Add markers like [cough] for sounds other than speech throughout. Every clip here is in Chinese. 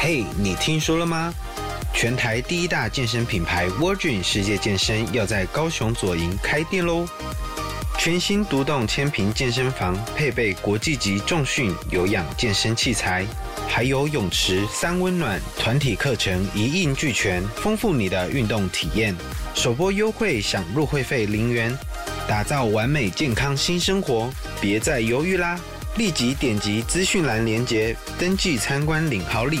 嘿，你听说了吗？全台第一大健身品牌 Virgin 世界健身要在高雄左营开店喽！全新独栋千坪健身房，配备国际级重训有氧健身器材，还有泳池、三温暖、团体课程一应俱全，丰富你的运动体验。首波优惠享入会费零元，打造完美健康新生活，别再犹豫啦！立即点击资讯栏链接，登记参观领好礼。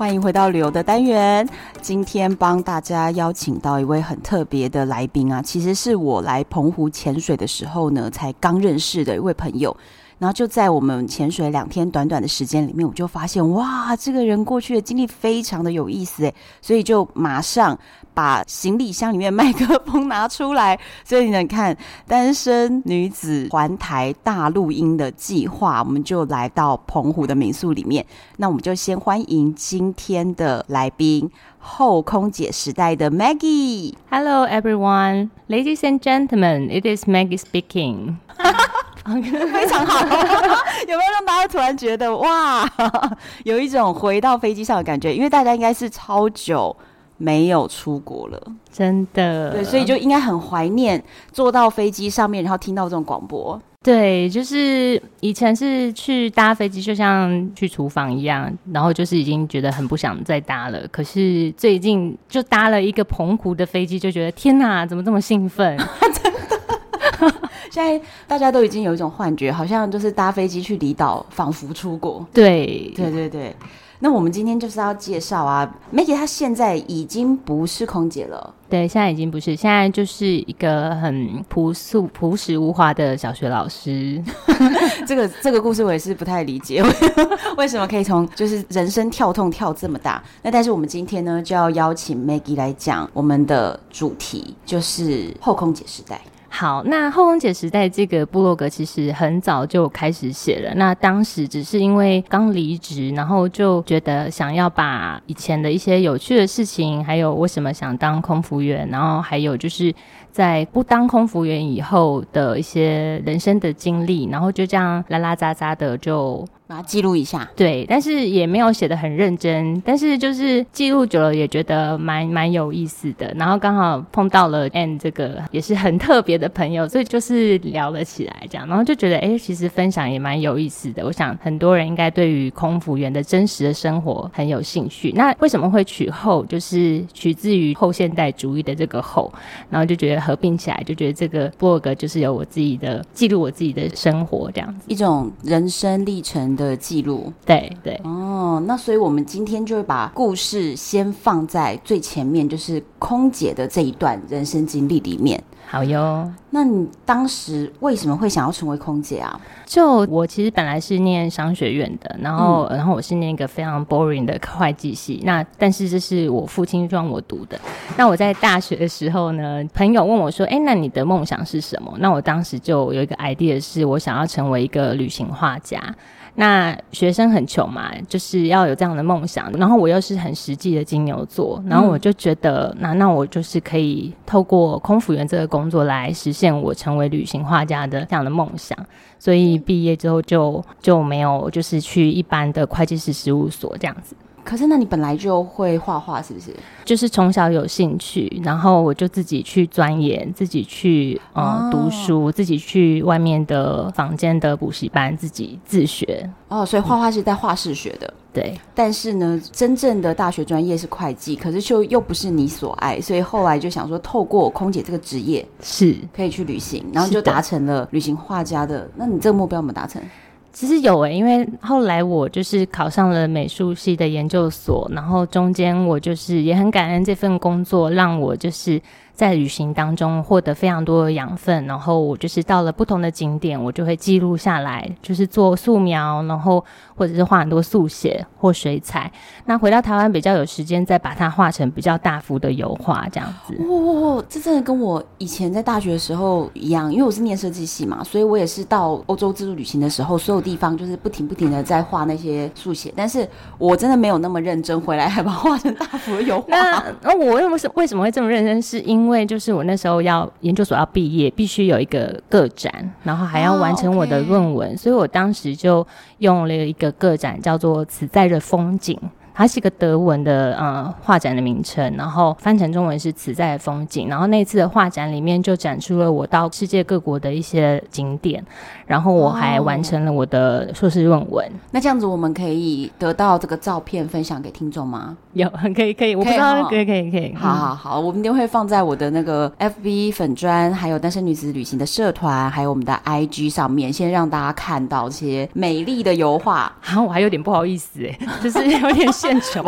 欢迎回到旅游的单元。今天帮大家邀请到一位很特别的来宾啊，其实是我来澎湖潜水的时候呢，才刚认识的一位朋友。然后就在我们潜水两天短短的时间里面，我就发现哇，这个人过去的经历非常的有意思诶，所以就马上把行李箱里面麦克风拿出来。所以你能看单身女子环台大录音的计划，我们就来到澎湖的民宿里面。那我们就先欢迎今天的来宾。后空姐时代的 Maggie。Hello everyone, ladies and gentlemen, it is Maggie speaking。[laughs] [laughs] 非常好，[laughs] 有没有让大家突然觉得哇，[laughs] 有一种回到飞机上的感觉？因为大家应该是超久没有出国了，真的。对，所以就应该很怀念坐到飞机上面，然后听到这种广播。对，就是以前是去搭飞机，就像去厨房一样，然后就是已经觉得很不想再搭了。可是最近就搭了一个澎湖的飞机，就觉得天哪，怎么这么兴奋？[laughs] 现在大家都已经有一种幻觉，好像就是搭飞机去离岛，仿佛出国。对，对对对。那我们今天就是要介绍啊，Maggie 她现在已经不是空姐了，对，现在已经不是，现在就是一个很朴素、朴实无华的小学老师。[laughs] 这个这个故事我也是不太理解，[laughs] 为什么可以从就是人生跳痛跳这么大？那但是我们今天呢，就要邀请 Maggie 来讲我们的主题，就是后空姐时代。好，那后空姐时代这个部落格其实很早就开始写了。那当时只是因为刚离职，然后就觉得想要把以前的一些有趣的事情，还有为什么想当空服员，然后还有就是在不当空服员以后的一些人生的经历，然后就这样拉拉杂杂的就。把它记录一下，对，但是也没有写的很认真，但是就是记录久了也觉得蛮蛮有意思的。然后刚好碰到了 Anne 这个也是很特别的朋友，所以就是聊了起来，这样，然后就觉得哎、欸，其实分享也蛮有意思的。我想很多人应该对于空服员的真实的生活很有兴趣。那为什么会取后？就是取自于后现代主义的这个后，然后就觉得合并起来，就觉得这个 blog 就是有我自己的记录，我自己的生活这样子，一种人生历程的记录，对对哦，那所以我们今天就会把故事先放在最前面，就是空姐的这一段人生经历里面。好哟，那你当时为什么会想要成为空姐啊？就我其实本来是念商学院的，然后、嗯、然后我是念一个非常 boring 的会计系。那但是这是我父亲让我读的。那我在大学的时候呢，朋友问我说：“哎，那你的梦想是什么？”那我当时就有一个 idea，是我想要成为一个旅行画家。那学生很穷嘛，就是要有这样的梦想。然后我又是很实际的金牛座，然后我就觉得，那那我就是可以透过空服员这个工作来实现我成为旅行画家的这样的梦想。所以毕业之后就就没有就是去一般的会计师事务所这样子。可是，那你本来就会画画，是不是？就是从小有兴趣，然后我就自己去钻研，自己去呃、哦、读书，自己去外面的房间的补习班，自己自学。哦，所以画画是在画室学的。嗯、对。但是呢，真正的大学专业是会计，可是就又不是你所爱，所以后来就想说，透过空姐这个职业是可以去旅行，然后就达成了旅行画家的。那你这个目标有没有达成？其实有诶、因为后来我就是考上了美术系的研究所，然后中间我就是也很感恩这份工作，让我就是在旅行当中获得非常多的养分，然后我就是到了不同的景点，我就会记录下来，就是做素描，然后或者是画很多速写或水彩。那回到台湾比较有时间，再把它画成比较大幅的油画这样子。哇、哦，这真的跟我以前在大学的时候一样，因为我是念设计系嘛，所以我也是到欧洲自助旅行的时候，所有地方就是不停不停的在画那些速写，但是我真的没有那么认真，回来还把它画成大幅的油画。那那我为什么是为什么会这么认真？是因为因为就是我那时候要研究所要毕业，必须有一个个展，然后还要完成我的论文所以我当时就用了一个个展，叫做“此在的风景”。它是一个德文的呃画展的名称，然后翻成中文是“此在的风景”。然后那次的画展里面就展出了我到世界各国的一些景点，然后我还完成了我的硕士论文。那这样子我们可以得到这个照片分享给听众吗？有，可以可以，我不知道可以可以可以。好好好，我们都会放在我的那个 FB 粉砖，还有单身女子旅行的社团，还有我们的 IG 上面，先让大家看到这些美丽的油画。好，我还有点不好意思哎，就是有点。[laughs] 献丑，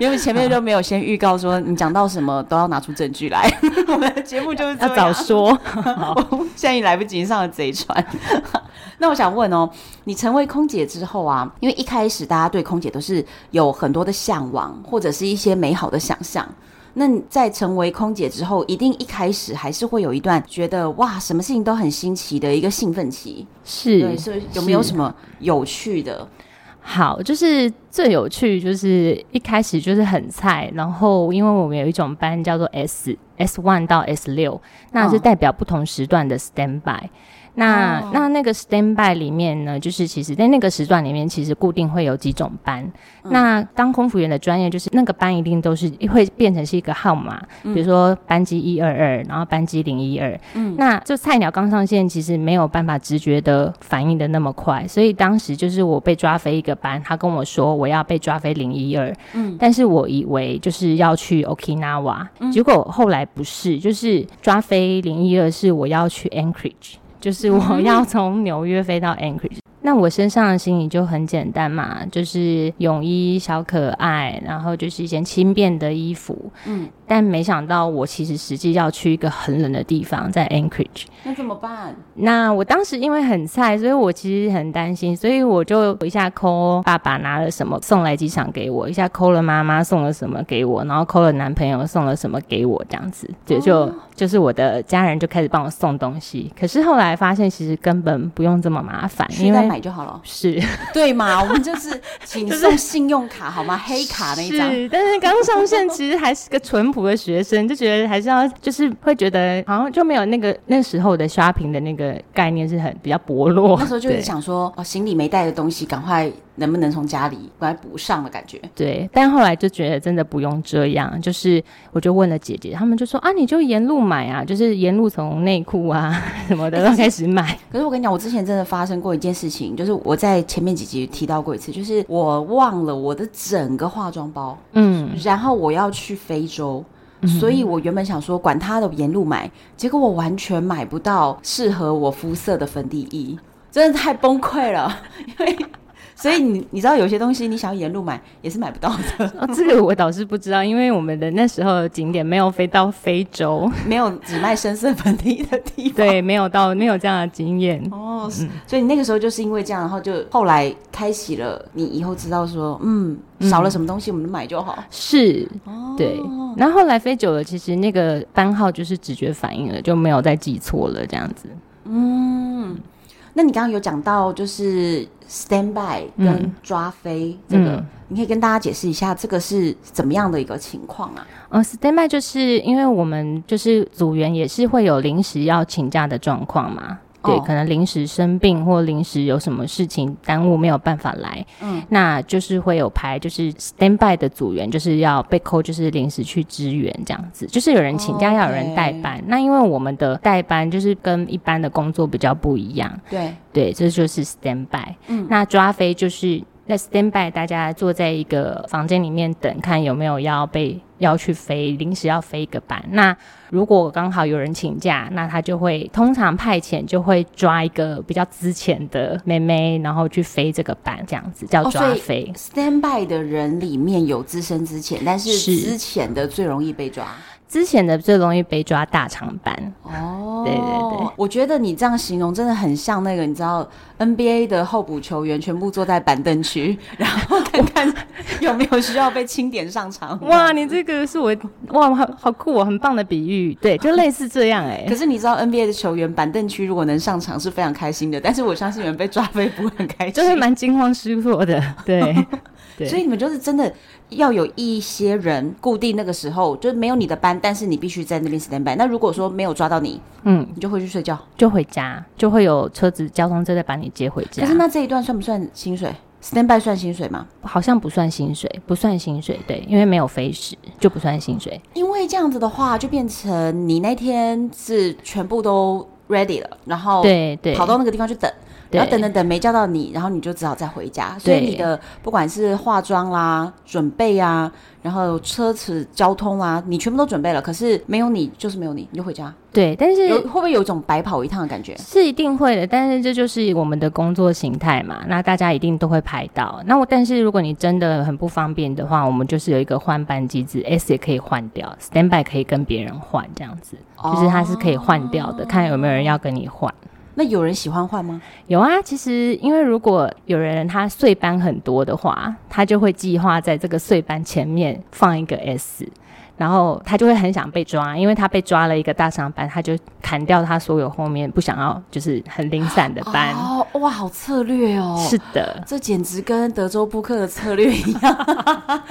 因为前面就没有先预告说你讲到什么都要拿出证据来。[laughs] 我们的节目就是要早说，[laughs] 现在已来不及上了贼船。[laughs] 那我想问哦，你成为空姐之后啊，因为一开始大家对空姐都是有很多的向往，或者是一些美好的想象。那你在成为空姐之后，一定一开始还是会有一段觉得哇，什么事情都很新奇的一个兴奋期。是，对，所以有没有什么有趣的？好，就是最有趣，就是一开始就是很菜，然后因为我们有一种班叫做 S S one 到 S 六，那是代表不同时段的 standby。那、oh. 那那个 standby 里面呢，就是其实在那个时段里面，其实固定会有几种班。嗯、那当空服员的专业，就是那个班一定都是会变成是一个号码，嗯、比如说班机一二二，然后班机零一二。嗯，那就菜鸟刚上线，其实没有办法直觉的反应的那么快，所以当时就是我被抓飞一个班，他跟我说我要被抓飞零一二。嗯，但是我以为就是要去 Okinawa，、嗯、结果后来不是，就是抓飞零一二是我要去 Anchorage。就是我 [laughs] 要从纽约飞到 Anchorage。[laughs] 那我身上的行李就很简单嘛，就是泳衣、小可爱，然后就是一件轻便的衣服。嗯，但没想到我其实实际要去一个很冷的地方，在 Anchorage。那怎么办？那我当时因为很菜，所以我其实很担心，所以我就一下 call 爸爸拿了什么送来机场给我，一下 call 了妈妈送了什么给我，然后 call 了男朋友送了什么给我，这样子，对，就、哦、就是我的家人就开始帮我送东西。可是后来发现，其实根本不用这么麻烦，因为就好了，是 [laughs] 对嘛？我们就是请送信用卡好吗？黑卡那一张。[laughs] 是，但是刚上线其实还是个淳朴的学生，就觉得还是要，就是会觉得好像就没有那个那时候的 shopping 的那个概念是很比较薄弱。那时候就是想说，哦，行李没带的东西，赶快。能不能从家里来补上的感觉？对，但后来就觉得真的不用这样，就是我就问了姐姐，他们就说啊，你就沿路买啊，就是沿路从内裤啊 [laughs] 什么的都开始买。欸，可是。可是我跟你讲，我之前真的发生过一件事情，就是我在前面几集提到过一次，就是我忘了我的整个化妆包，嗯，然后我要去非洲，嗯，所以我原本想说管他的沿路买，结果我完全买不到适合我肤色的粉底液，真的太崩溃了，[laughs] 因为。所以你你知道有些东西你想要沿路买也是买不到的。[laughs] 哦，这个我倒是不知道，因为我们的那时候的景点没有飞到非洲，[laughs] 没有只卖深色粉底的地方。对，没有到没有这样的经验。哦，嗯，所以你那个时候就是因为这样，然后就后来开启了你以后知道说，嗯，少了什么东西我们就买就好。是，对。然后后来飞久了，其实那个班号就是直觉反应了，就没有再记错了这样子。嗯。那你刚刚有讲到就是 standby 跟抓飞这个，嗯嗯、你可以跟大家解释一下这个是怎么样的一个情况啊？呃，standby 就是因为我们就是组员也是会有临时要请假的状况嘛。对，可能临时生病或临时有什么事情耽误没有办法来，嗯，那就是会有排，就是 standby 的组员就是要被扣，就是临时去支援这样子，就是有人请假要有人代班。那因为我们的代班就是跟一般的工作比较不一样，对。对，这就是 standby。嗯，那抓飞就是。在 standby，大家坐在一个房间里面等，看有没有要被要去飞，临时要飞一个班。那如果刚好有人请假，那他就会通常派遣就会抓一个比较资浅的妹妹，然后去飞这个班，这样子叫抓飞。哦，standby 的人里面有资深资浅，但是资浅的最容易被抓。之前的最容易被抓大长班哦，对对对，我觉得你这样形容真的很像那个，你知道 NBA 的候补球员全部坐在板凳区，[laughs] 然后看看有没有需要被清点上场。哇，你这个是我哇，好好酷哦，很棒的比喻，对，就类似这样哎。可是你知道 NBA 的球员板凳区如果能上场是非常开心的，但是我相信你们被抓飞不会很开心，就是蛮惊慌失措的，对。[laughs] 对所以你们就是真的要有一些人固定那个时候，就是没有你的班，但是你必须在那边 stand by。那如果说没有抓到你，嗯，你就回去睡觉，就回家，就会有车子、交通车再把你接回家。可是那这一段算不算薪水？stand by 算薪水吗？好像不算薪水，不算薪水，对，因为没有飞时就不算薪水。因为这样子的话，就变成你那天是全部都 ready 了，然后对对，跑到那个地方去等。然后等等等没叫到你，然后你就只好再回家。所以你的不管是化妆啦、准备啊，然后车子、交通啊，你全部都准备了。可是没有你，就是没有你，你就回家。对，但是会不会有一种白跑一趟的感觉？是一定会的，但是这就是我们的工作形态嘛。那大家一定都会排到。那我但是如果你真的很不方便的话，我们就是有一个换班机制，S 也可以换掉，Standby 可以跟别人换，这样子，就是它是可以换掉的，哦、看有没有人要跟你换。那有人喜欢换吗？有啊，其实因为如果有人他碎斑很多的话，他就会计划在这个碎斑前面放一个 S。然后他就会很想被抓，因为他被抓了一个大上班，他就砍掉他所有后面不想要就是很零散的斑。哦，哇，好策略哦！是的，这简直跟德州扑克的策略一样。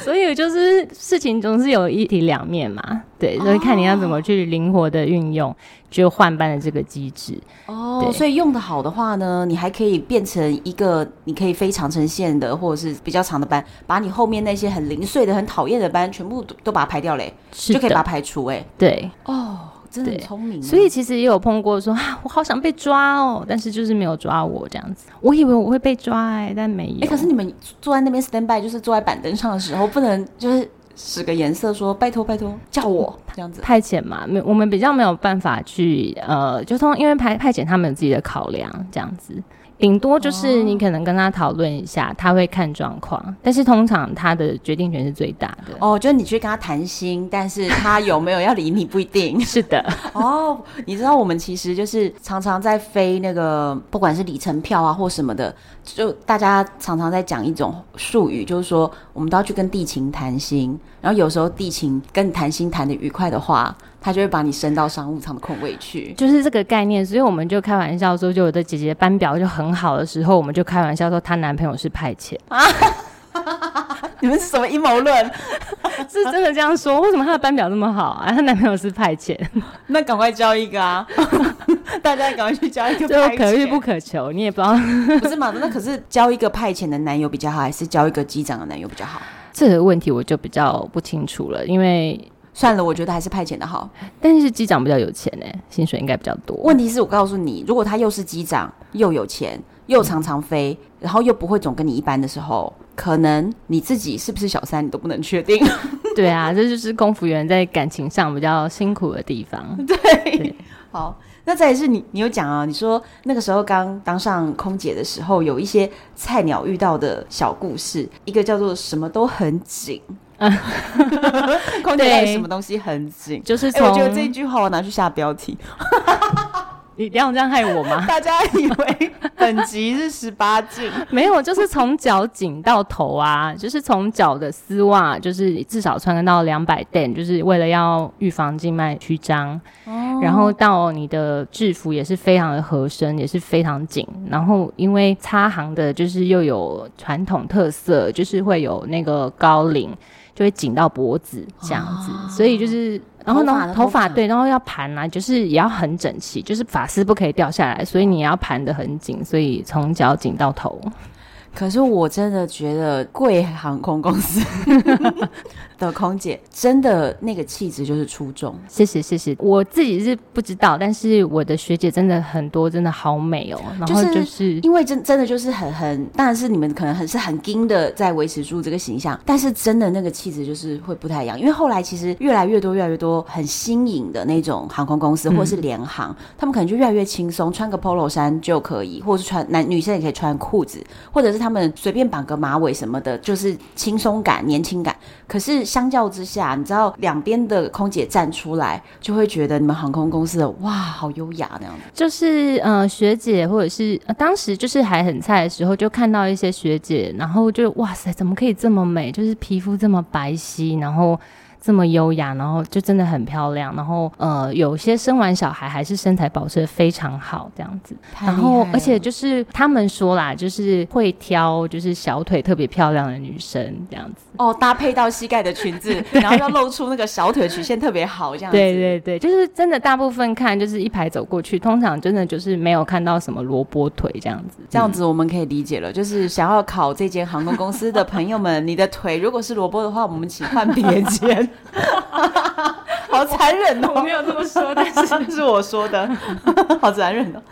所以就是事情总是有一体两面嘛，对，所以看你要怎么去灵活的运用就换班的这个机制。哦，对所以用的好的话呢，你还可以变成一个你可以飞长程线的或者是比较长的班，把你后面那些很零碎的、很讨厌的班全部都都把。排掉嘞，就可以把它排除哎。对哦，真的很聪明。所以其实也有碰过说啊，我好想被抓哦，但是就是没有抓我这样子。我以为我会被抓哎，但没有。哎、欸，可是你们坐在那边 stand by，就是坐在板凳上的时候，不能就是使个颜色说拜托拜托叫我这样子派遣嘛？没，我们比较没有办法去呃，就通因为派派遣他们有自己的考量这样子。顶多就是你可能跟他讨论一下，哦、他会看状况，但是通常他的决定权是最大的。哦，就是你去跟他谈心，但是他有没有要理你不一定。[laughs] 是的。哦，你知道我们其实就是常常在飞那个，不管是里程票啊或什么的，就大家常常在讲一种术语，就是说我们都要去跟地勤谈心，然后有时候地勤跟你谈心谈的愉快的话。他就会把你升到商务舱的空位去，就是这个概念。所以我们就开玩笑说，就我的姐姐班表就很好的时候，我们就开玩笑说她男朋友是派遣啊。[laughs] 你们是什么阴谋论？[laughs] 是真的这样说？为什么她的班表那么好啊？她男朋友是派遣，[laughs] 那赶快交一个啊！大家赶快去交一个派遣。可遇不可求，你也不知道。不是嘛？那可是交一个派遣的男友比较好，还是交一个机长的男友比较好？这个问题我就比较不清楚了，因为。算了，我觉得还是派遣的好。但是机长比较有钱呢，薪水应该比较多。问题是我告诉你，如果他又是机长，又有钱，又常常飞，嗯、然后又不会总跟你一班的时候，可能你自己是不是小三，你都不能确定。[laughs] [laughs] 对啊，这就是空服员在感情上比较辛苦的地方。[laughs] 对，对好，那再来是你，你有讲啊，你说那个时候刚当上空姐的时候，有一些菜鸟遇到的小故事，一个叫做什么都很紧。[laughs] 嗯，空姐到底什么东西很紧？就是我觉得这一句话我拿去下标题。[laughs] 你一定要这样害我吗？[laughs] 大家以为本集是十八禁，没有，就是从脚紧到头啊，就是从脚的丝袜，就是至少穿到两百 den，就是为了要预防静脉曲张。哦，然后到你的制服也是非常的合身，也是非常紧。然后因为擦行的，就是又有传统特色，就是会有那个高领。就会紧到脖子这样子，哦、所以就是，然后呢，头发对，然后要盘啊，就是也要很整齐，就是发丝不可以掉下来，所以你要盘得很紧，所以从脚紧到头。可是我真的觉得贵航空公司的空姐真的那个气质就是出众。谢谢谢谢，我自己是不知道，但是我的学姐真的很多，真的好美哦。然后就是因为真真的就是很很，当然是你们可能很是很硬的在维持住这个形象，但是真的那个气质就是会不太一样。因为后来其实越来越多越来越多很新颖的那种航空公司或者是联航，嗯、他们可能就越来越轻松，穿个 polo 衫就可以，或者是穿男女生也可以穿裤子，或者。是他们随便绑个马尾什么的，就是轻松感、年轻感。可是相较之下，你知道两边的空姐站出来，就会觉得你们航空公司的哇，好优雅那样子。就是呃，学姐或者是、呃、当时就是还很菜的时候，就看到一些学姐，然后就哇塞，怎么可以这么美？就是皮肤这么白皙，然后。这么优雅，然后就真的很漂亮，然后呃，有些生完小孩还是身材保持的非常好这样子，然后而且就是他们说啦，就是会挑就是小腿特别漂亮的女生这样子哦，搭配到膝盖的裙子，[laughs] 然后要露出那个小腿曲线特别好这样子，对对对，就是真的大部分看就是一排走过去，通常真的就是没有看到什么萝卜腿这样子，这样子我们可以理解了，就是想要考这间航空公司的朋友们，你的腿如果是萝卜的话，我们请换别间。[laughs] 好残忍哦！我没有这么说，但是是我说的，[laughs] 好残忍哦。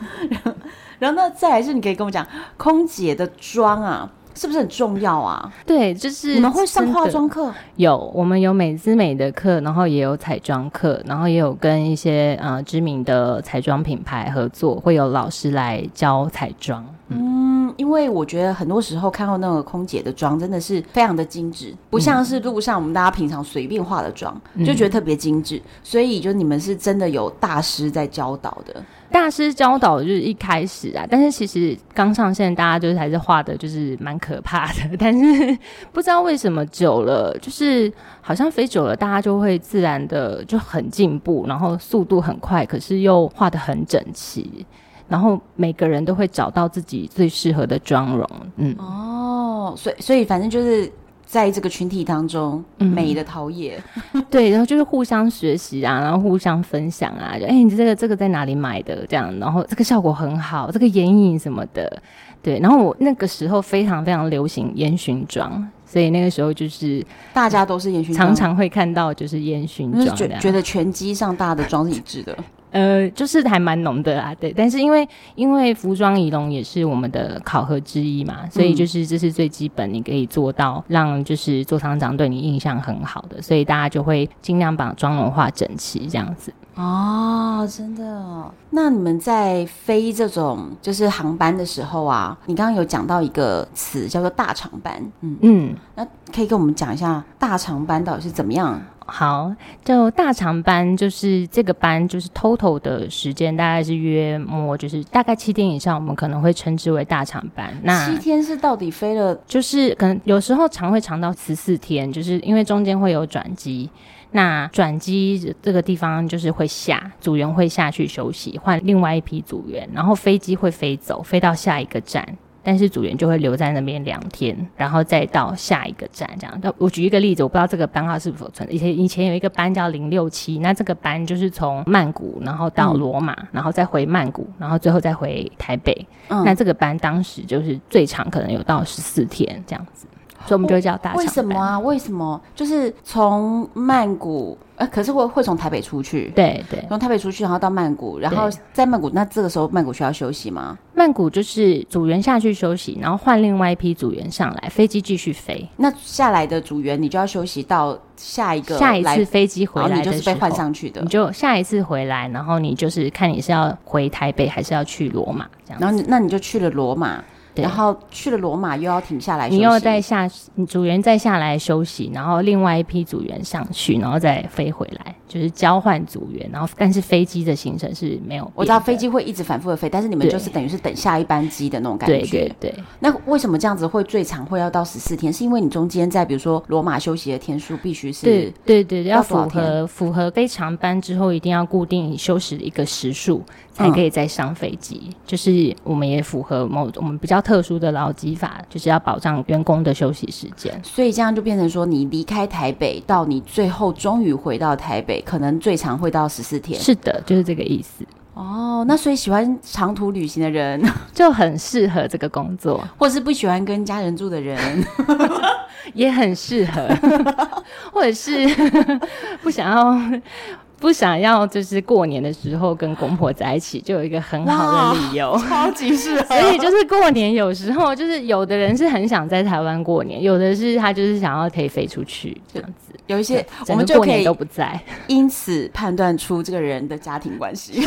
然后呢，再来是你可以跟我讲，空姐的妆啊，是不是很重要啊？对，就是你们会上化妆课？有，我们有美姿美的课，然后也有彩妆课，然后也有跟一些呃知名的彩妆品牌合作，会有老师来教彩妆。嗯，因为我觉得很多时候看到那个空姐的妆真的是非常的精致，不像是路上我们大家平常随便化的妆，嗯、就觉得特别精致。所以就你们是真的有大师在教导的，大师教导就是一开始啊，但是其实刚上线大家就是还是画的就是蛮可怕的，[laughs] 但是不知道为什么久了，就是好像飞久了，大家就会自然的就很进步，然后速度很快，可是又画得很整齐。然后每个人都会找到自己最适合的妆容，嗯，哦，所以所以反正就是在这个群体当中，嗯、美的陶冶，[laughs] 对，然后就是互相学习啊，然后互相分享啊，就哎，你这个这个在哪里买的？这样，然后这个效果很好，这个眼影什么的，对，然后我那个时候非常非常流行烟熏妆，所以那个时候就是大家都是烟熏妆，常常会看到就是烟熏妆，觉觉得全机上大家的妆是一致的。呃，就是还蛮浓的啊，对。但是因为因为服装仪容也是我们的考核之一嘛，所以就是这是最基本，你可以做到让就是座舱长对你印象很好的，所以大家就会尽量把妆容画整齐这样子。哦，真的哦。那你们在飞这种就是航班的时候啊，你刚刚有讲到一个词叫做大长班，嗯嗯，那可以跟我们讲一下大长班到底是怎么样？好，就大长班，就是这个班，就是 total 的时间大概是约莫，就是大概七天以上，我们可能会称之为大长班。那七天是到底飞了，就是可能有时候长会长到十四天，就是因为中间会有转机。那转机这个地方就是会下组员会下去休息，换另外一批组员，然后飞机会飞走，飞到下一个站。但是组员就会留在那边两天，然后再到下一个站这样。我举一个例子，我不知道这个班号是否存在。以前以前有一个班叫零六七，那这个班就是从曼谷然后到罗马，嗯、然后再回曼谷，然后最后再回台北。嗯、那这个班当时就是最长可能有到十四天这样子，所以我们就叫大长班。为什么啊？为什么？就是从曼谷。呃，可是会会从台北出去，对对，从台北出去，然后到曼谷，然后在曼谷，那这个时候曼谷需要休息吗？曼谷就是组员下去休息，然后换另外一批组员上来，飞机继续飞。那下来的组员，你就要休息到下一个下一次飞机回来，你就是被换上去的。你就下一次回来，然后你就是看你是要回台北还是要去罗马这样。然后那你就去了罗马。对然后去了罗马又要停下来，你又再下组员再下来休息，然后另外一批组员上去，然后再飞回来，就是交换组员。然后但是飞机的行程是没有，我知道飞机会一直反复的飞，但是你们就是等于是等下一班机的那种感觉。对对对。那为什么这样子会最长会要到十四天？是因为你中间在比如说罗马休息的天数必须是对对对，要符合符合非常班之后一定要固定休息的一个时数。才可以再上飞机，嗯、就是我们也符合某我们比较特殊的劳基法，就是要保障员工的休息时间。所以这样就变成说，你离开台北到你最后终于回到台北，可能最长会到十四天。是的，就是这个意思。哦，那所以喜欢长途旅行的人 [laughs] 就很适合这个工作，或是不喜欢跟家人住的人 [laughs] 也很适合，或者是 [laughs] 不想要。不想要就是过年的时候跟公婆在一起，就有一个很好的理由，超级适合。所以就是过年有时候就是有的人是很想在台湾过年，有的是他就是想要可以飞出去这样子。有一些我们就可以都不在，因此判断出这个人的家庭关系。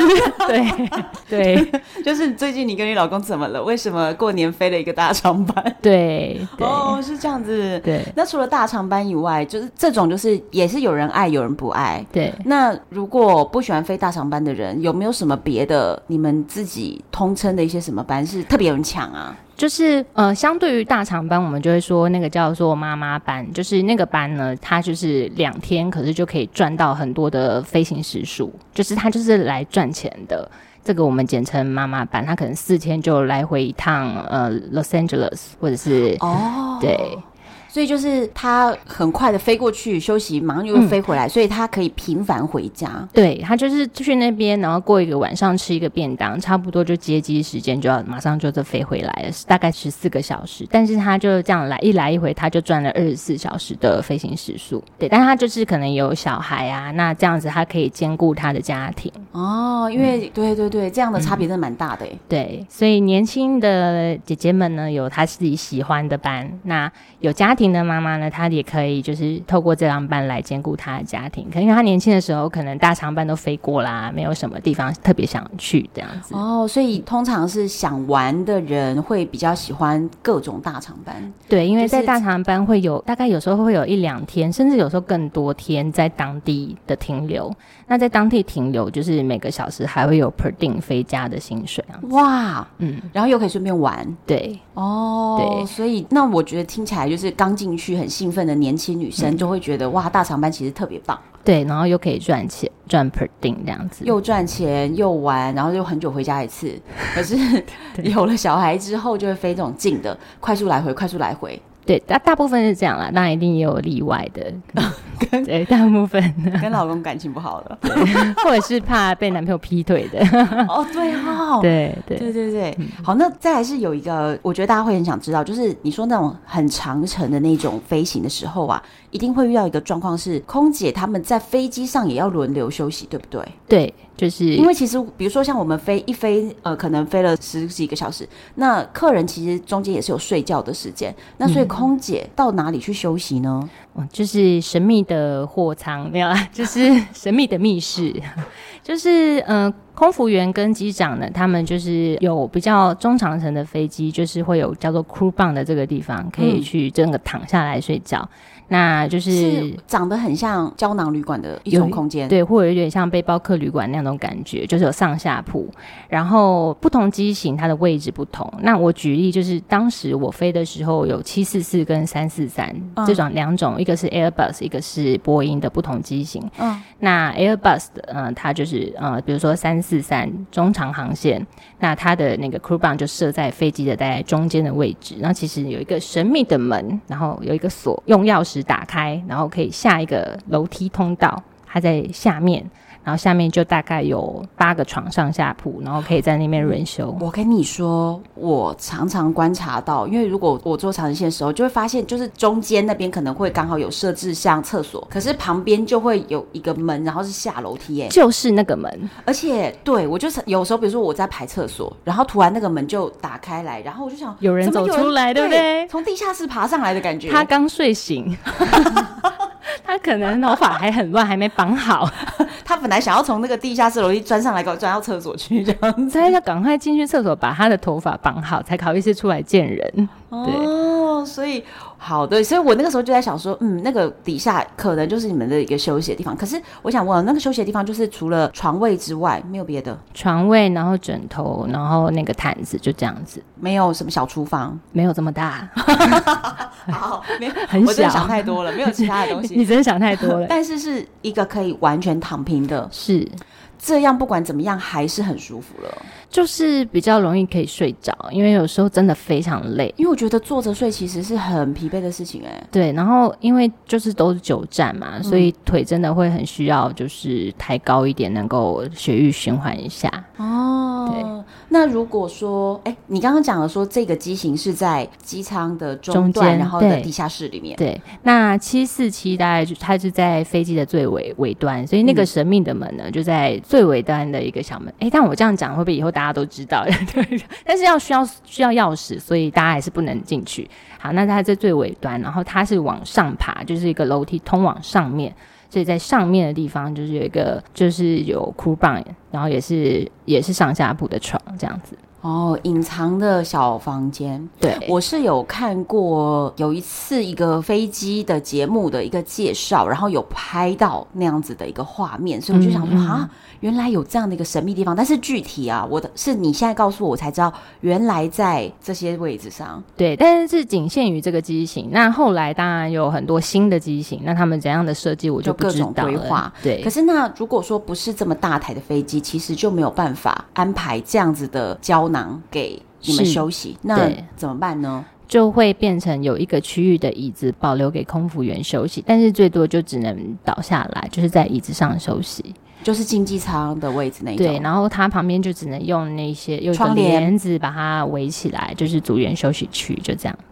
对 [laughs] 对，[laughs] 就是最近你跟你老公怎么了？为什么过年飞了一个大长班？[laughs] 对，哦，是这样子。对，那除了大长班以外，就是这种就是也是有人爱有人不爱。对，那如果不喜欢飞大长班的人，有没有什么别的你们自己通称的一些什么班是特别有人抢啊？就是呃，相对于大长班，我们就会说那个叫做妈妈班，就是那个班呢，它就是两天，可是就可以赚到很多的飞行时数，就是它就是来赚钱的。这个我们简称妈妈班，它可能四天就来回一趟呃 Los Angeles，或者是哦，对。所以就是他很快的飞过去休息，马上就会飞回来，嗯、所以他可以频繁回家。对，他就是去那边，然后过一个晚上吃一个便当，差不多就接机时间就要马上就这飞回来了，大概十四个小时。但是他就这样来一来一回，他就赚了二十四小时的飞行时数。对，但他就是可能有小孩啊，那这样子他可以兼顾他的家庭。哦，因为、嗯、对对对，这样的差别真的蛮大的、嗯。对，所以年轻的姐姐们呢，有她自己喜欢的班，那有家庭。家庭的妈妈呢，她也可以就是透过这张班来兼顾她的家庭。可能因为她年轻的时候，可能大长班都飞过啦，没有什么地方特别想去这样子。哦，所以通常是想玩的人会比较喜欢各种大长班。对，因为在大长班会有、就是、大概有时候会有一两天，甚至有时候更多天在当地的停留。那在当地停留，就是每个小时还会有 per diem 飞家的薪水啊。哇，嗯，然后又可以顺便玩。对，哦，对，所以那我觉得听起来就是刚。进去很兴奋的年轻女生就会觉得、嗯、哇，大长班其实特别棒，对，然后又可以赚钱，赚 per diem 这样子，又赚钱又玩，然后又很久回家一次。可是 [laughs] 有了小孩之后，就会飞这种近的，快速来回，快速来回。对，大大部分是这样啦，当然一定也有例外的。[laughs] 跟对，大部分 [laughs] 跟老公感情不好的，[laughs] 或者是怕被男朋友劈腿的。哦，对哦，对对对对对。好，那再来是有一个，我觉得大家会很想知道，就是你说那种很长程的那种飞行的时候啊，一定会遇到一个状况是，空姐他们在飞机上也要轮流休息，对不对？对。就是因为其实，比如说像我们飞一飞，呃，可能飞了十几个小时，那客人其实中间也是有睡觉的时间，那所以空姐到哪里去休息呢？嗯，就是神秘的货仓，没有啦，就是 [laughs] 神秘的密室，[laughs] 就是呃，空服员跟机长呢，他们就是有比较中长程的飞机，就是会有叫做 crew bunk 的这个地方，可以去整个躺下来睡觉。嗯那就是，是长得很像胶囊旅馆的一种空间，对，或者有点像背包客旅馆那种感觉，就是有上下铺，然后不同机型它的位置不同。那我举例就是，当时我飞的时候有七四四跟三四三这种两种，一个是 Airbus，一个是波音的不同机型。嗯，那 Airbus 的，嗯、呃，它就是呃，比如说三四三中长航线，那它的那个 crew bunk 就设在飞机的大概中间的位置，那其实有一个神秘的门，然后有一个锁，用钥匙。打开，然后可以下一个楼梯通道，它在下面。然后下面就大概有八个床上下铺，然后可以在那边轮休。我跟你说，我常常观察到，因为如果我做长程线的时候，就会发现，就是中间那边可能会刚好有设置像厕所，可是旁边就会有一个门，然后是下楼梯，哎，就是那个门。而且，对我就是有时候，比如说我在排厕所，然后突然那个门就打开来，然后我就想，有人走出来，对不对？从地下室爬上来的感觉。他刚睡醒。[laughs] [laughs] 他可能头发还很乱，还没绑好。[laughs] 他本来想要从那个地下室楼梯钻上来，给我钻到厕所去，这样子。他要赶快进去厕所，把他的头发绑好，才好意思出来见人。对。哦，所以。好的，所以我那个时候就在想说，嗯，那个底下可能就是你们的一个休息的地方。可是我想问，那个休息的地方就是除了床位之外，没有别的？床位，然后枕头，然后那个毯子，就这样子，没有什么小厨房，没有这么大。[laughs] 好，没有，很小。我真的想太多了，没有其他的东西。[laughs] 你真的想太多了。但是是一个可以完全躺平的，是。这样不管怎么样还是很舒服了，就是比较容易可以睡着，因为有时候真的非常累。因为我觉得坐着睡其实是很疲惫的事情，哎。对，然后因为就是都是久站嘛，嗯，所以腿真的会很需要就是抬高一点，能够血液循环一下。哦，对。那如果说，哎、欸，你刚刚讲了说这个机型是在机舱的中段，然后的地下室里面。对，那七四七大概就它是在飞机的最尾尾端，所以那个神秘的门呢，嗯、就在最尾端的一个小门。哎、欸，但我这样讲会不会以后大家都知道？对，[laughs] 但是要需要需要钥匙，所以大家还是不能进去。好，那它在最尾端，然后它是往上爬，就是一个楼梯通往上面。所以在上面的地方就是有一个，就是有 crew bunk，然后也是也是上下铺的床这样子。哦，隐藏的小房间。对，我是有看过有一次一个飞机的节目的一个介绍，然后有拍到那样子的一个画面，所以我就想说啊。原来有这样的一个神秘地方，但是具体啊，我的是你现在告诉我，我才知道，原来在这些位置上。对，但是是仅限于这个机型。那后来当然有很多新的机型，那他们怎样的设计，我就。各种规划。对。可是那如果说不是这么大台的飞机，其实就没有办法安排这样子的胶囊给你们休息。那怎么办呢？就会变成有一个区域的椅子保留给空服员休息，但是最多就只能倒下来，就是在椅子上休息。就是经济舱的位置那一种，对，然后它旁边就只能用那些用帘子把它围起来，就是组员休息区，就这样子。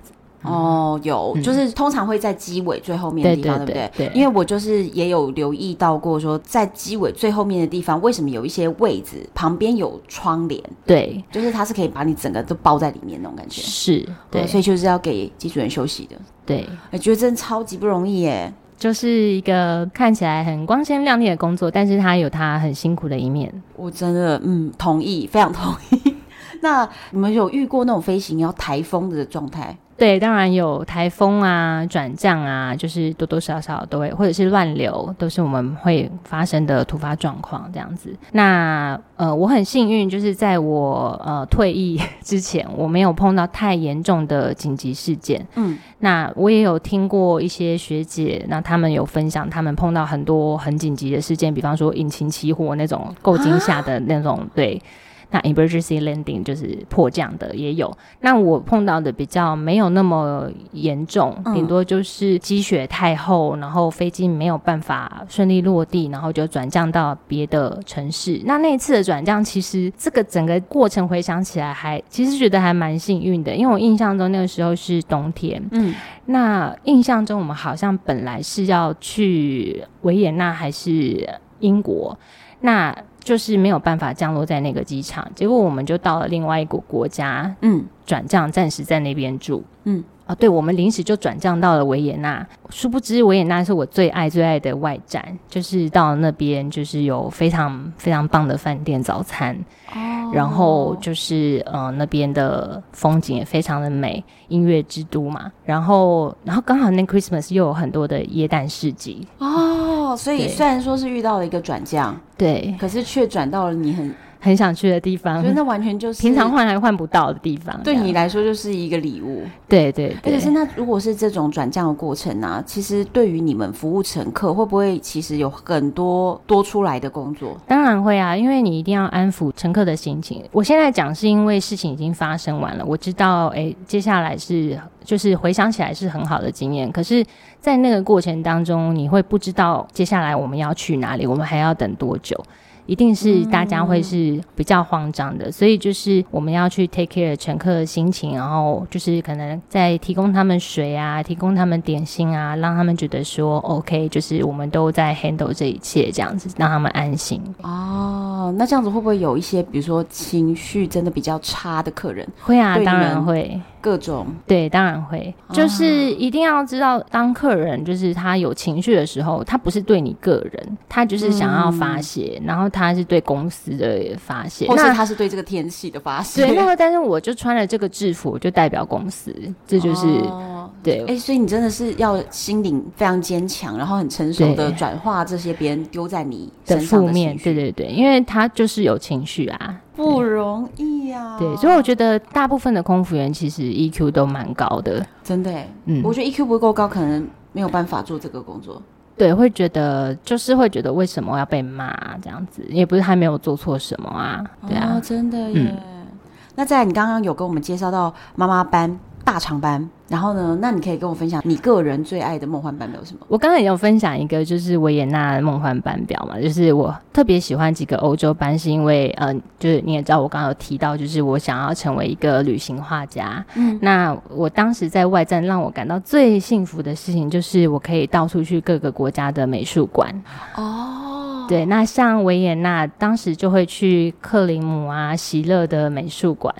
哦，有，嗯、就是通常会在机尾最后面的地方，对，不对？对，因为我就是也有留意到过，说在机尾最后面的地方，为什么有一些位置旁边有窗帘？对，就是它是可以把你整个都包在里面那种感觉。是，对，哦、所以就是要给机组员休息的。对，我觉得真的超级不容易耶。就是一个看起来很光鲜亮丽的工作，但是它有它很辛苦的一面。我真的，嗯，同意，非常同意。[laughs] 那你们有遇过那种飞行要台风的状态？对，当然有台风啊、转降啊，就是多多少少都会，或者是乱流，都是我们会发生的突发状况这样子。那呃，我很幸运，就是在我呃退役之前，我没有碰到太严重的紧急事件。嗯，那我也有听过一些学姐，那他们有分享，他们碰到很多很紧急的事件，比方说引擎起火那种够惊吓的那种，啊、对。那 emergency landing 就是迫降的也有，那我碰到的比较没有那么严重，顶、嗯、多就是积雪太厚，然后飞机没有办法顺利落地，然后就转降到别的城市。那那一次的转降，其实这个整个过程回想起来还其实觉得还蛮幸运的，因为我印象中那个时候是冬天，嗯，那印象中我们好像本来是要去维也纳还是英国，那。就是没有办法降落在那个机场，结果我们就到了另外一个国家，嗯，转账，暂时在那边住，嗯。啊，对，我们临时就转账到了维也纳。殊不知维也纳是我最爱最爱的外展，就是到那边就是有非常非常棒的饭店早餐，哦，然后就是呃那边的风景也非常的美，音乐之都嘛。然后然后刚好那 Christmas 又有很多的耶诞市集哦，所以虽然说是遇到了一个转降，对，可是却转到了你很。很想去的地方，所以那完全就是平常换还换不到的地方。对你来说就是一个礼物。对对对。可是那如果是这种转降的过程呢、啊？其实对于你们服务乘客，会不会其实有很多多出来的工作？当然会啊，因为你一定要安抚乘客的心情。我现在讲是因为事情已经发生完了，我知道，哎，接下来是就是回想起来是很好的经验。可是，在那个过程当中，你会不知道接下来我们要去哪里，我们还要等多久。一定是大家会是比较慌张的，嗯、所以就是我们要去 take care 乘客的心情，然后就是可能在提供他们水啊，提供他们点心啊，让他们觉得说 OK，就是我们都在 handle 这一切这样子，让他们安心。哦，那这样子会不会有一些，比如说情绪真的比较差的客人？会啊，当然会。各种对，当然会，就是一定要知道，当客人就是他有情绪的时候，他不是对你个人，他就是想要发泄，嗯、然后他是对公司的发泄，或是他是对这个天气的发泄。对，那么但是我就穿了这个制服，就代表公司，这就是、哦、对。哎、欸，所以你真的是要心灵非常坚强，然后很成熟的转化这些别人丢在你身上的负面。对对对，因为他就是有情绪啊。不容易呀、啊，对，所以我觉得大部分的空服员其实 EQ 都蛮高的，真的。嗯，我觉得 EQ 不够高，可能没有办法做这个工作。对，会觉得就是会觉得为什么要被骂这样子，也不是他没有做错什么啊，对啊，哦、真的耶。嗯、那在你刚刚有跟我们介绍到妈妈班大长班。然后呢，那你可以跟我分享你个人最爱的梦幻班表有什么？我刚刚也有分享一个，就是维也纳梦幻班表嘛，就是我特别喜欢几个欧洲班，是因为嗯、呃，就是你也知道，我刚刚有提到，就是我想要成为一个旅行画家。嗯，那我当时在外站，让我感到最幸福的事情，就是我可以到处去各个国家的美术馆。哦，对，那像维也纳，当时就会去克林姆啊、席勒的美术馆。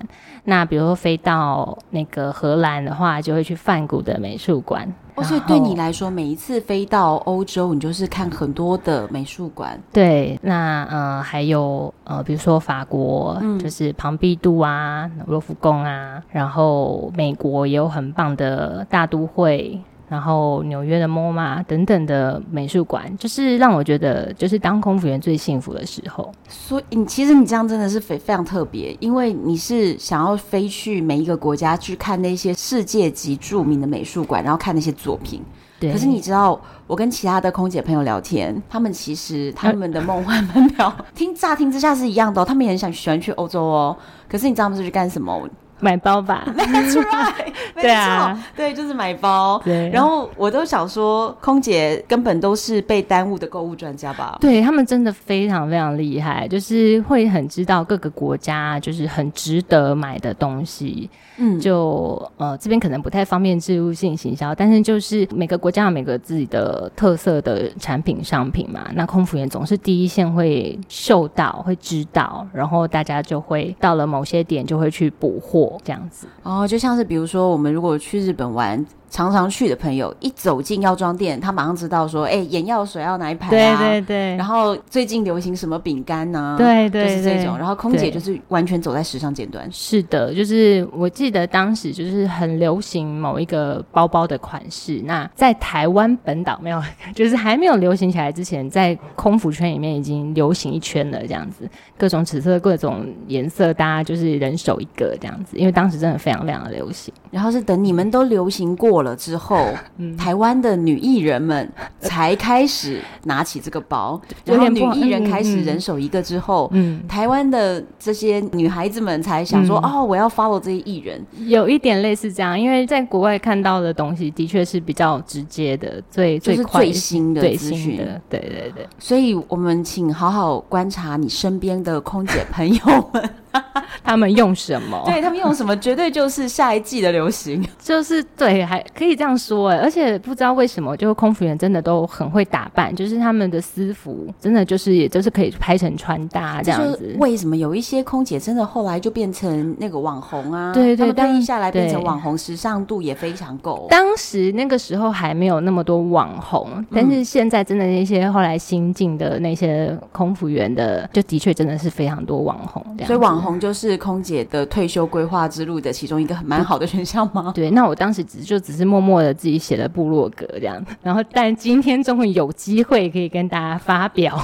那比如说飞到那个荷兰的话，就会去梵谷的美术馆。哦，所以对你来说，每一次飞到欧洲，你就是看很多的美术馆。对，那呃还有呃，比如说法国，嗯、就是庞毕度啊、罗浮宫啊，然后美国也有很棒的大都会。然后纽约的 MoMA 等等的美术馆，就是让我觉得，就是当空服员最幸福的时候。所以，你其实你这样真的是非非常特别，因为你是想要飞去每一个国家去看那些世界级著名的美术馆，然后看那些作品。对。可是你知道，我跟其他的空姐朋友聊天，他们其实他们的梦幻 [laughs] 门票，听乍听之下是一样的哦，他们也很想喜欢去欧洲哦。可是你知道他们是去干什么？[laughs] 买包吧，[laughs] That's right，[laughs] 对啊，对，就是买包。对，然后我都想说，空姐根本都是被耽误的购物专家吧？对，他们真的非常非常厉害，就是会很知道各个国家就是很值得买的东西。嗯，就呃这边可能不太方便置入性行销，但是就是每个国家有每个自己的特色的产品商品嘛。那空服员总是第一线会嗅到，会知道，然后大家就会到了某些点就会去补货这样子。哦，就像是比如说我们如果去日本玩。常常去的朋友一走进药妆店，他马上知道说：“哎、欸，眼药水要哪一排啊？”对对对。然后最近流行什么饼干呢？对对，就是这种。然后空姐就是完全走在时尚尖端。是的，就是我记得当时就是很流行某一个包包的款式。那在台湾本岛没有，就是还没有流行起来之前，在空服圈里面已经流行一圈了。这样子，各种尺寸、各种颜色，大家就是人手一个这样子。因为当时真的非常非常的流行。然后是等你们都流行过。过了之后，嗯、台湾的女艺人们才开始拿起这个包，[laughs] 然后女艺人开始人手一个之后，嗯，台湾的这些女孩子们才想说，嗯、哦，我要 follow 这些艺人，有一点类似这样，因为在国外看到的东西的确是比较直接的，最就是最新的资讯，对对对，所以我们请好好观察你身边的空姐朋友们。[laughs] 他们用什么？对，他们用什么，绝对就是下一季的流行。[laughs] 就是对，还可以这样说哎。而且不知道为什么，就是空服员真的都很会打扮，就是他们的私服真的就是，也就是可以拍成穿搭这样子。为什么有一些空姐真的后来就变成那个网红啊？对对，对，一下来变成网红，时尚度也非常够。当时那个时候还没有那么多网红，但是现在真的那些后来新进的那些空服员的，就的确真的是非常多网红这样。所以网红就是空姐的退休规划之路的其中一个蛮好的选项吗？对，那我当时只就只是默默的自己写了部落格这样，然后但今天终于有机会可以跟大家发表，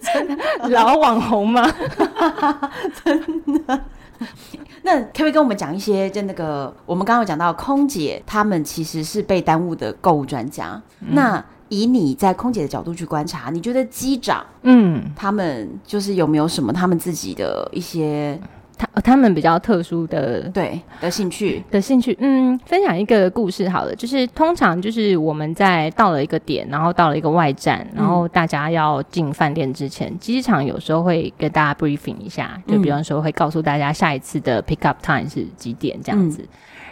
真的老网红吗？[laughs] 真的？那可不可以跟我们讲一些，就那个我们刚刚有讲到空姐，他们其实是被耽误的购物专家，嗯、那。以你在空姐的角度去观察，你觉得机长，嗯，他们就是有没有什么他们自己的一些他他们比较特殊的对的兴趣？的兴趣？嗯，分享一个故事好了，就是通常就是我们在到了一个点，然后到了一个外站，然后大家要进饭店之前，机场有时候会跟大家 briefing 一下，就比方说会告诉大家下一次的 pick up time 是几点这样子。嗯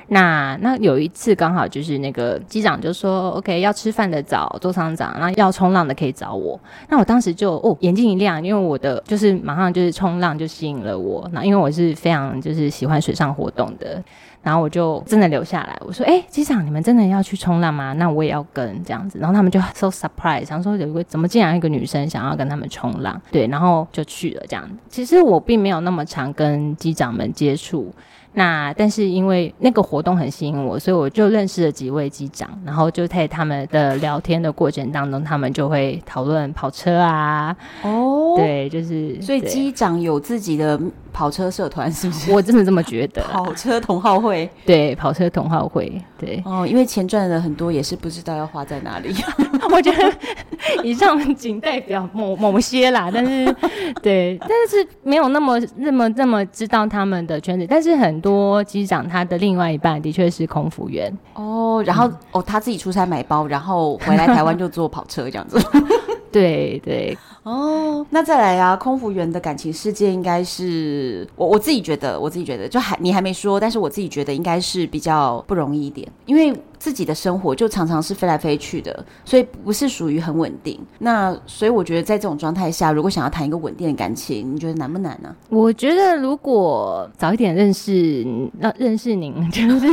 那那有一次刚好就是那个机长就说，OK，要吃饭的找座舱长，那要冲浪的可以找我。那我当时就哦眼睛一亮，因为我的就是马上就是冲浪就吸引了我。那因为我是非常就是喜欢水上活动的，然后我就真的留下来。我说，哎，机长，你们真的要去冲浪吗？那我也要跟这样子。然后他们就 so surprise，想说有一个怎么竟然一个女生想要跟他们冲浪？对，然后就去了这样。其实我并没有那么常跟机长们接触。那但是因为那个活动很吸引我，所以我就认识了几位机长，然后就在他们的聊天的过程当中，他们就会讨论跑车啊。哦，对，就是所以机长有自己的跑车社团是不是？[laughs] 我真的这么觉得。[laughs] 跑车同好会，对，跑车同好会，对。哦，因为钱赚了很多，也是不知道要花在哪里。[laughs] 我觉得以上仅代表某某些啦，但是对，但是没有那么那么那么知道他们的圈子。但是很多机长他的另外一半的确是空服员哦，然后、嗯、哦他自己出差买包，然后回来台湾就坐跑车这样子。对对哦，那再来啊，空服员的感情世界应该是我我自己觉得，我自己觉得就还你还没说，但是我自己觉得应该是比较不容易一点，因为自己的生活就常常是飞来飞去的，所以不是属于很稳定。那所以我觉得在这种状态下，如果想要谈一个稳定的感情，你觉得难不难呢？我觉得如果早一点认识，那认识您就是。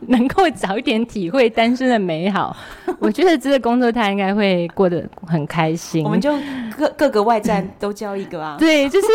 能够早一点体会单身的美好，[laughs] 我觉得这个工作他应该会过得很开心。我们就各各个外站都交一个啊。[laughs] 对，就是，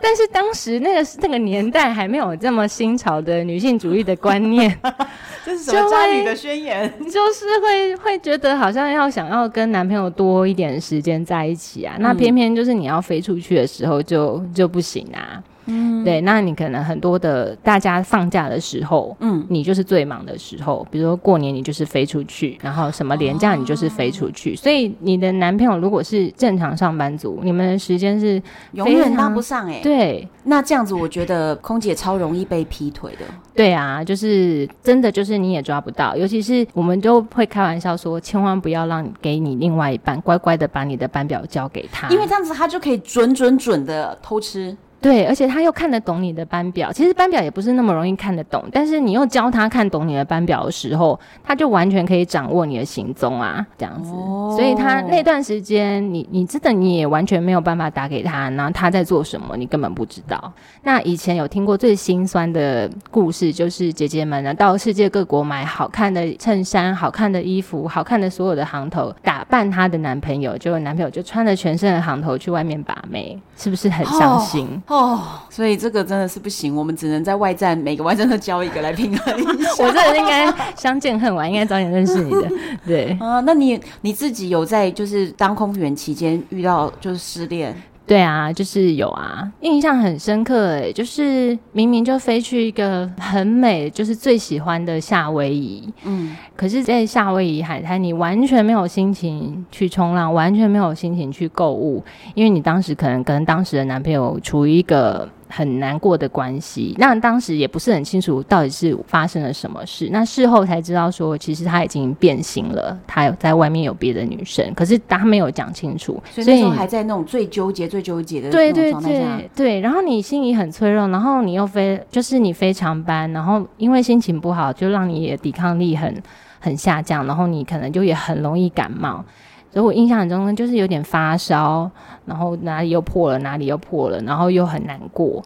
但是当时那个那个年代还没有这么新潮的女性主义的观念，[laughs] 这是什么渣女的宣言？就是会会觉得好像要想要跟男朋友多一点时间在一起啊，那偏偏就是你要飞出去的时候就就不行啊。嗯，对，那你可能很多的大家放假的时候，嗯，你就是最忙的时候，比如说过年你就是飞出去，然后什么连假你就是飞出去，哦、所以你的男朋友如果是正常上班族，你们的时间是永远搭不上哎、欸。对，那这样子我觉得空姐超容易被劈腿的。对啊，就是真的就是你也抓不到，尤其是我们都会开玩笑说，千万不要让给你另外一半乖乖的把你的班表交给他，因为这样子他就可以准准准的偷吃。对，而且他又看得懂你的班表。其实班表也不是那么容易看得懂，但是你又教他看懂你的班表的时候，他就完全可以掌握你的行踪啊，这样子。哦、所以他那段时间，你你真的你也完全没有办法打给他，然后他在做什么，你根本不知道。那以前有听过最心酸的故事，就是姐姐们呢到世界各国买好看的衬衫、好看的衣服、好看的所有的行头，打扮她的男朋友，结果男朋友就穿着全身的行头去外面把妹，是不是很伤心？哦哦，所以这个真的是不行，我们只能在外站每个外站都交一个来平衡一下。[laughs] 我这人应该相见恨晚，应该早点认识你的。[laughs] 对啊，那你你自己有在就是当空服员期间遇到就是失恋？对啊，就是有啊，印象很深刻哎，就是明明就飞去一个很美，就是最喜欢的夏威夷，嗯，可是，在夏威夷海滩，你完全没有心情去冲浪，完全没有心情去购物，因为你当时可能跟当时的男朋友处于一个。很难过的关系，那当时也不是很清楚到底是发生了什么事。那事后才知道说，其实他已经变心了，他有在外面有别的女生，可是他没有讲清楚，所以那时候还在那种最纠结、最纠结的对对对对。然后你心里很脆弱，然后你又非，就是你非常班，然后因为心情不好，就让你的抵抗力很很下降，然后你可能就也很容易感冒。所以我印象中就是有点发烧，然后哪里又破了，哪里又破了，然后又很难过，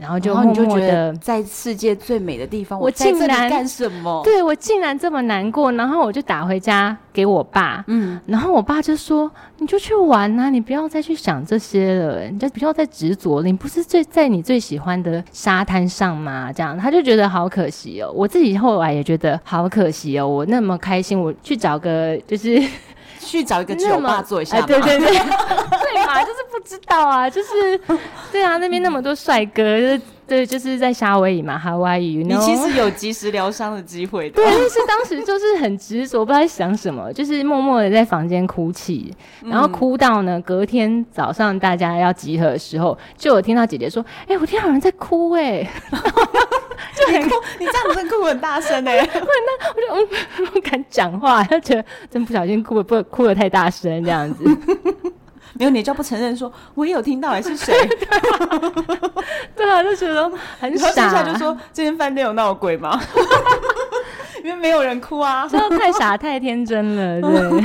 然后就默默的，然后你就觉得在世界最美的地方，我竟然干什么？对，我竟然这么难过，然后我就打回家给我爸，嗯，然后我爸就说：“你就去玩啊，你不要再去想这些了，你就不要再执着了，你不是最在你最喜欢的沙滩上吗？”这样他就觉得好可惜哦。我自己后来也觉得好可惜哦，我那么开心，我去找个就是。去找一个酒吧做一下，对对对，[laughs] 对嘛，就是不知道啊，就是对啊，那边那么多帅哥，就是对，就是在夏威夷嘛，How are you？你其实有及时疗伤的机会的，对，但是当时就是很执着，不知道在想什么，就是默默的在房间哭泣，然后哭到呢，隔天早上大家要集合的时候，就有听到姐姐说：“哎、欸，我听到有人在哭、欸，哎。”就很哭，[laughs] 你这样子哭很大声哎、欸，[laughs] 不那我就嗯不 [laughs] 敢讲话，就觉得真不小心哭了，不哭的太大声这样子。没有，你就不承认说我也有听到，还是谁？对啊，就觉得很傻。然后就说这间饭店有闹鬼吗？因为没有人哭啊，真的太傻太天真了，对，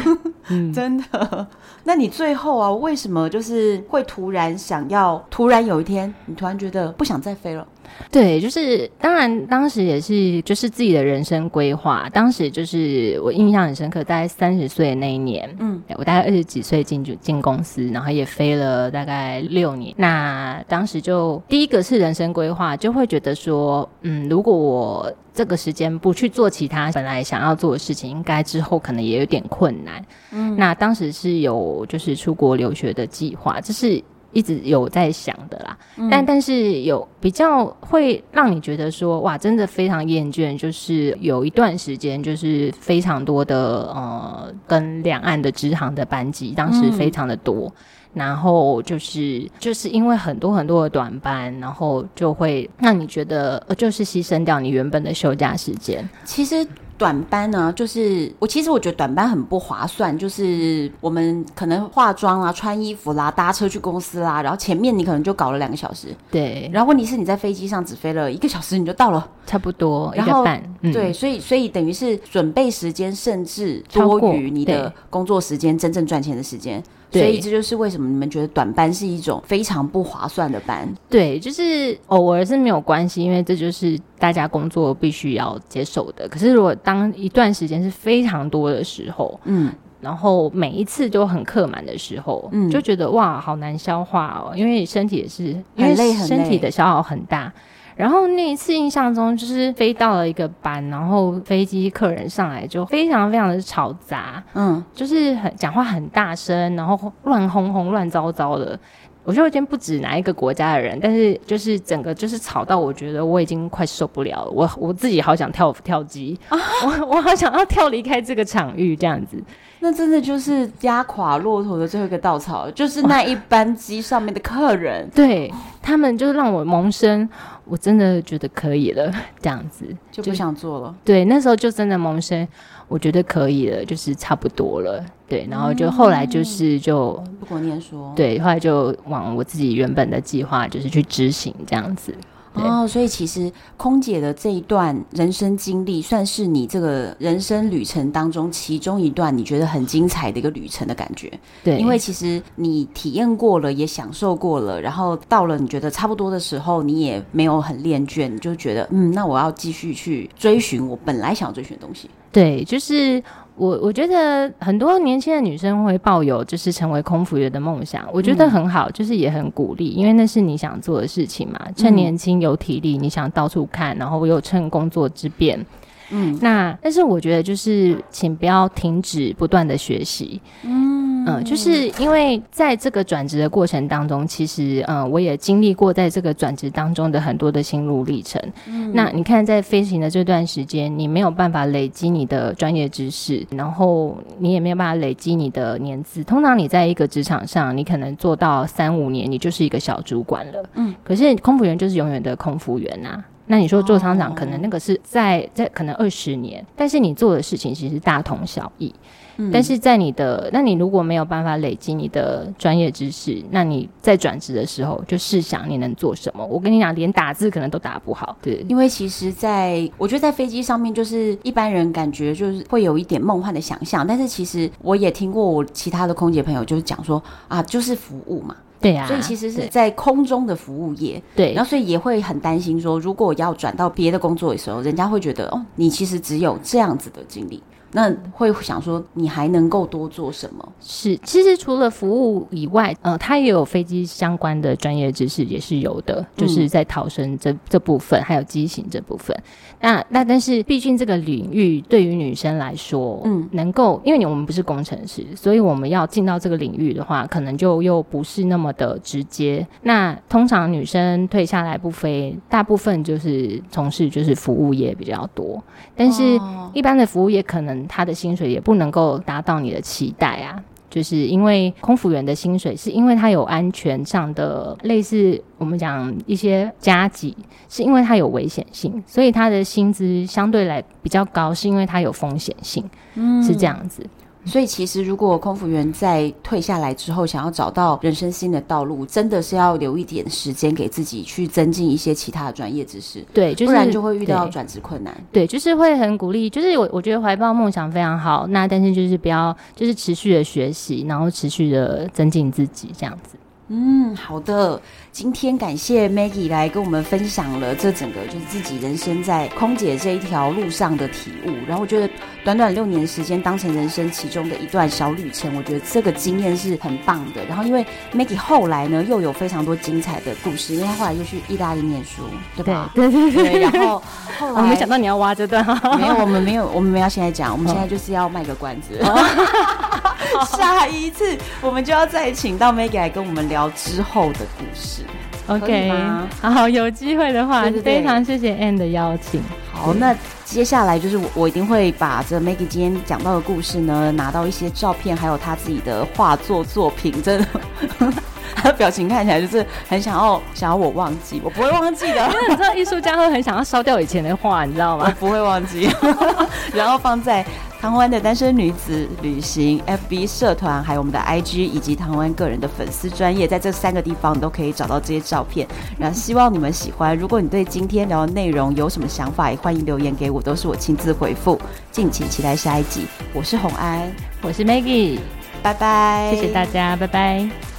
嗯、真的。那你最后啊，为什么就是会突然想要，突然有一天你突然觉得不想再飞了？对，就是当然，当时也是就是自己的人生规划。当时就是我印象很深刻，大概三十岁的那一年，嗯，我大概二十几岁进就进公司，然后也飞了大概六年。那当时就第一个是人生规划，就会觉得说，嗯，如果我这个时间不去做其他本来想要做的事情，应该之后可能也有点困难。嗯，那当时是有就是出国留学的计划，这是。一直有在想的啦。嗯、但但是有比较会让你觉得说哇，真的非常厌倦，就是有一段时间就是非常多的呃跟两岸的支行的班机，当时非常的多。嗯然后就是就是因为很多很多的短班，然后就会让你觉得呃，就是牺牲掉你原本的休假时间。其实短班呢，就是我其实我觉得短班很不划算，就是我们可能化妆啊、穿衣服啦、搭车去公司啦，然后前面你可能就搞了两个小时，对。然后问题是你在飞机上只飞了一个小时，你就到了，差不多然后一个半。嗯、对，所以所以等于是准备时间甚至多于你的工作时间，真正赚钱的时间。所以这就是为什么你们觉得短班是一种非常不划算的班。对，就是偶尔是没有关系，因为这就是大家工作必须要接受的。可是如果当一段时间是非常多的时候，嗯，然后每一次都很客满的时候，嗯，就觉得哇，好难消化哦，因为身体也是很累，身体的消耗很大。然后那一次印象中，就是飞到了一个班，然后飞机客人上来就非常非常的吵杂，嗯，就是很讲话很大声，然后乱哄哄、乱糟糟的。我觉得已经不止哪一个国家的人，但是就是整个就是吵到我觉得我已经快受不了了，我我自己好想跳跳机，啊、我 [laughs] 我好想要跳离开这个场域这样子。那真的就是压垮骆驼的最后一个稻草，就是那一班机上面的客人，对他们就是让我萌生，我真的觉得可以了，这样子就不想做了。对，那时候就真的萌生，我觉得可以了，就是差不多了。对，然后就后来就是就不过念书，对，后来就往我自己原本的计划，就是去执行这样子。哦，所以其实空姐的这一段人生经历，算是你这个人生旅程当中其中一段你觉得很精彩的一个旅程的感觉。对，因为其实你体验过了，也享受过了，然后到了你觉得差不多的时候，你也没有很厌倦，你就觉得嗯，那我要继续去追寻我本来想要追寻的东西。对，就是。我我觉得很多年轻的女生会抱有就是成为空服员的梦想，我觉得很好，就是也很鼓励，因为那是你想做的事情嘛。趁年轻有体力，你想到处看，然后又趁工作之便。嗯，那但是我觉得就是，请不要停止不断的学习。嗯嗯，就是因为在这个转职的过程当中，其实嗯，我也经历过在这个转职当中的很多的心路历程。嗯，那你看在飞行的这段时间，你没有办法累积你的专业知识，然后你也没有办法累积你的年资。通常你在一个职场上，你可能做到三五年，你就是一个小主管了。嗯，可是空服员就是永远的空服员呐、啊。那你说做厂长，可能那个是在在可能二十年，但是你做的事情其实大同小异。嗯，但是在你的，那你如果没有办法累积你的专业知识，那你在转职的时候就试想你能做什么？我跟你讲，连打字可能都打不好。对，因为其实在我觉得在飞机上面，就是一般人感觉就是会有一点梦幻的想象，但是其实我也听过我其他的空姐朋友就是讲说啊，就是服务嘛。对啊，所以其实是在空中的服务业，对，然后所以也会很担心说，如果要转到别的工作的时候，人家会觉得哦，你其实只有这样子的经历。那会想说，你还能够多做什么？是，其实除了服务以外，呃，他也有飞机相关的专业知识，也是有的，就是在逃生这这部分，还有机型这部分。那那但是，毕竟这个领域对于女生来说，嗯，能够，因为我们不是工程师，所以我们要进到这个领域的话，可能就又不是那么的直接。那通常女生退下来不飞，大部分就是从事就是服务业比较多，但是一般的服务业可能。他的薪水也不能够达到你的期待啊，就是因为空服员的薪水是因为他有安全上的类似我们讲一些加急，是因为他有危险性，所以他的薪资相对来比较高，是因为他有风险性，嗯，是这样子。所以，其实如果空服员在退下来之后，想要找到人生新的道路，真的是要留一点时间给自己去增进一些其他的专业知识。对，就是、不然就会遇到转职困难。对，就是会很鼓励。就是我我觉得怀抱梦想非常好，那但是就是不要就是持续的学习，然后持续的增进自己这样子。嗯，好的。今天感谢 Maggie 来跟我们分享了这整个就是自己人生在空姐这一条路上的体悟。然后我觉得短短六年时间当成人生其中的一段小旅程，我觉得这个经验是很棒的。然后因为 Maggie 后来呢又有非常多精彩的故事，因为他后来又去意大利念书，对吧？对对 [laughs] 对，然后后来我没想到你要挖这段，没有，我们没有，我们没有现在讲，我们现在就是要卖个关子。下一次我们就要再请到 Maggie 来跟我们聊之后的故事。OK，好，有机会的话，对对对，非常谢谢 Anne 的邀请。好，那接下来就是我，我一定会把这 Maggie 今天讲到的故事呢，拿到一些照片，还有他自己的画作作品，真的。他 [laughs] 的表情看起来就是很想要想要我忘记，我不会忘记的。[laughs] 因为你知道艺术家会很想要烧掉以前的画，你知道吗？我不会忘记。[laughs] 然后放在唐湾的单身女子旅行 FB 社团，还有我们的 IG 以及唐湾个人的粉丝专业，在这三个地方你都可以找到这些照片。然后希望你们喜欢。如果你对今天聊的内容有什么想法，也欢迎留言给我，都是我亲自回复。敬请期待下一集。我是红安，我是 Maggie，拜拜，谢谢大家，拜拜。